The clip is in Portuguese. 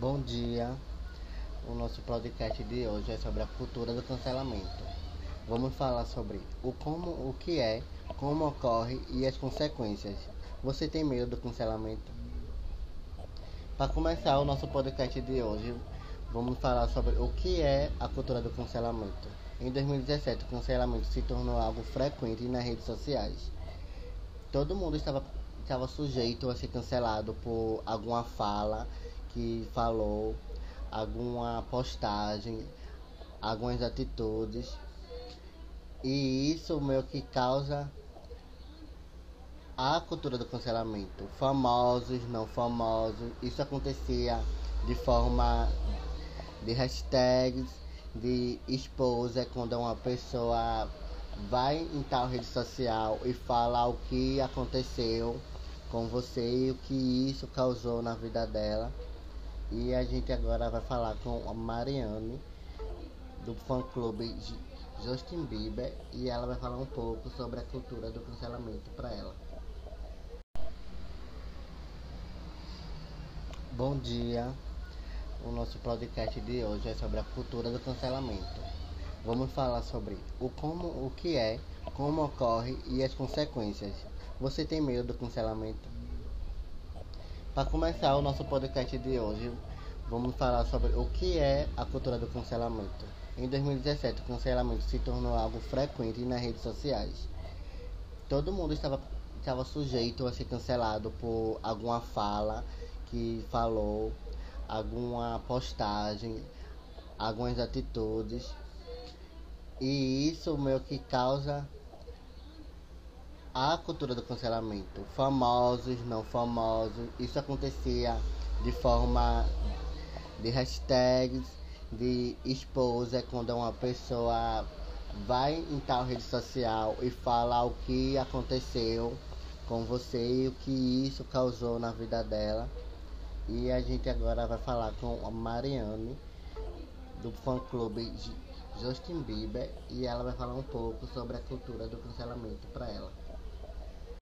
Bom dia. O nosso podcast de hoje é sobre a cultura do cancelamento. Vamos falar sobre o como, o que é, como ocorre e as consequências. Você tem medo do cancelamento? Para começar o nosso podcast de hoje, vamos falar sobre o que é a cultura do cancelamento. Em 2017, o cancelamento se tornou algo frequente nas redes sociais. Todo mundo estava, estava sujeito a ser cancelado por alguma fala que falou, alguma postagem, algumas atitudes. E isso meio que causa a cultura do cancelamento. Famosos, não famosos. Isso acontecia de forma de hashtags, de esposa, quando uma pessoa vai em tal rede social e fala o que aconteceu com você e o que isso causou na vida dela. E a gente agora vai falar com a Mariane, do fã clube Justin Bieber, e ela vai falar um pouco sobre a cultura do cancelamento para ela. Bom dia. O nosso podcast de hoje é sobre a cultura do cancelamento. Vamos falar sobre o como, o que é, como ocorre e as consequências. Você tem medo do cancelamento? Para começar o nosso podcast de hoje, vamos falar sobre o que é a cultura do cancelamento. Em 2017, o cancelamento se tornou algo frequente nas redes sociais. Todo mundo estava, estava sujeito a ser cancelado por alguma fala que falou, alguma postagem, algumas atitudes. E isso meio que causa a cultura do cancelamento. Famosos, não famosos. Isso acontecia de forma de hashtags, de esposa, quando uma pessoa vai em tal rede social e fala o que aconteceu com você e o que isso causou na vida dela. E a gente agora vai falar com a Mariane, do fã clube Justin Bieber, e ela vai falar um pouco sobre a cultura do cancelamento para ela.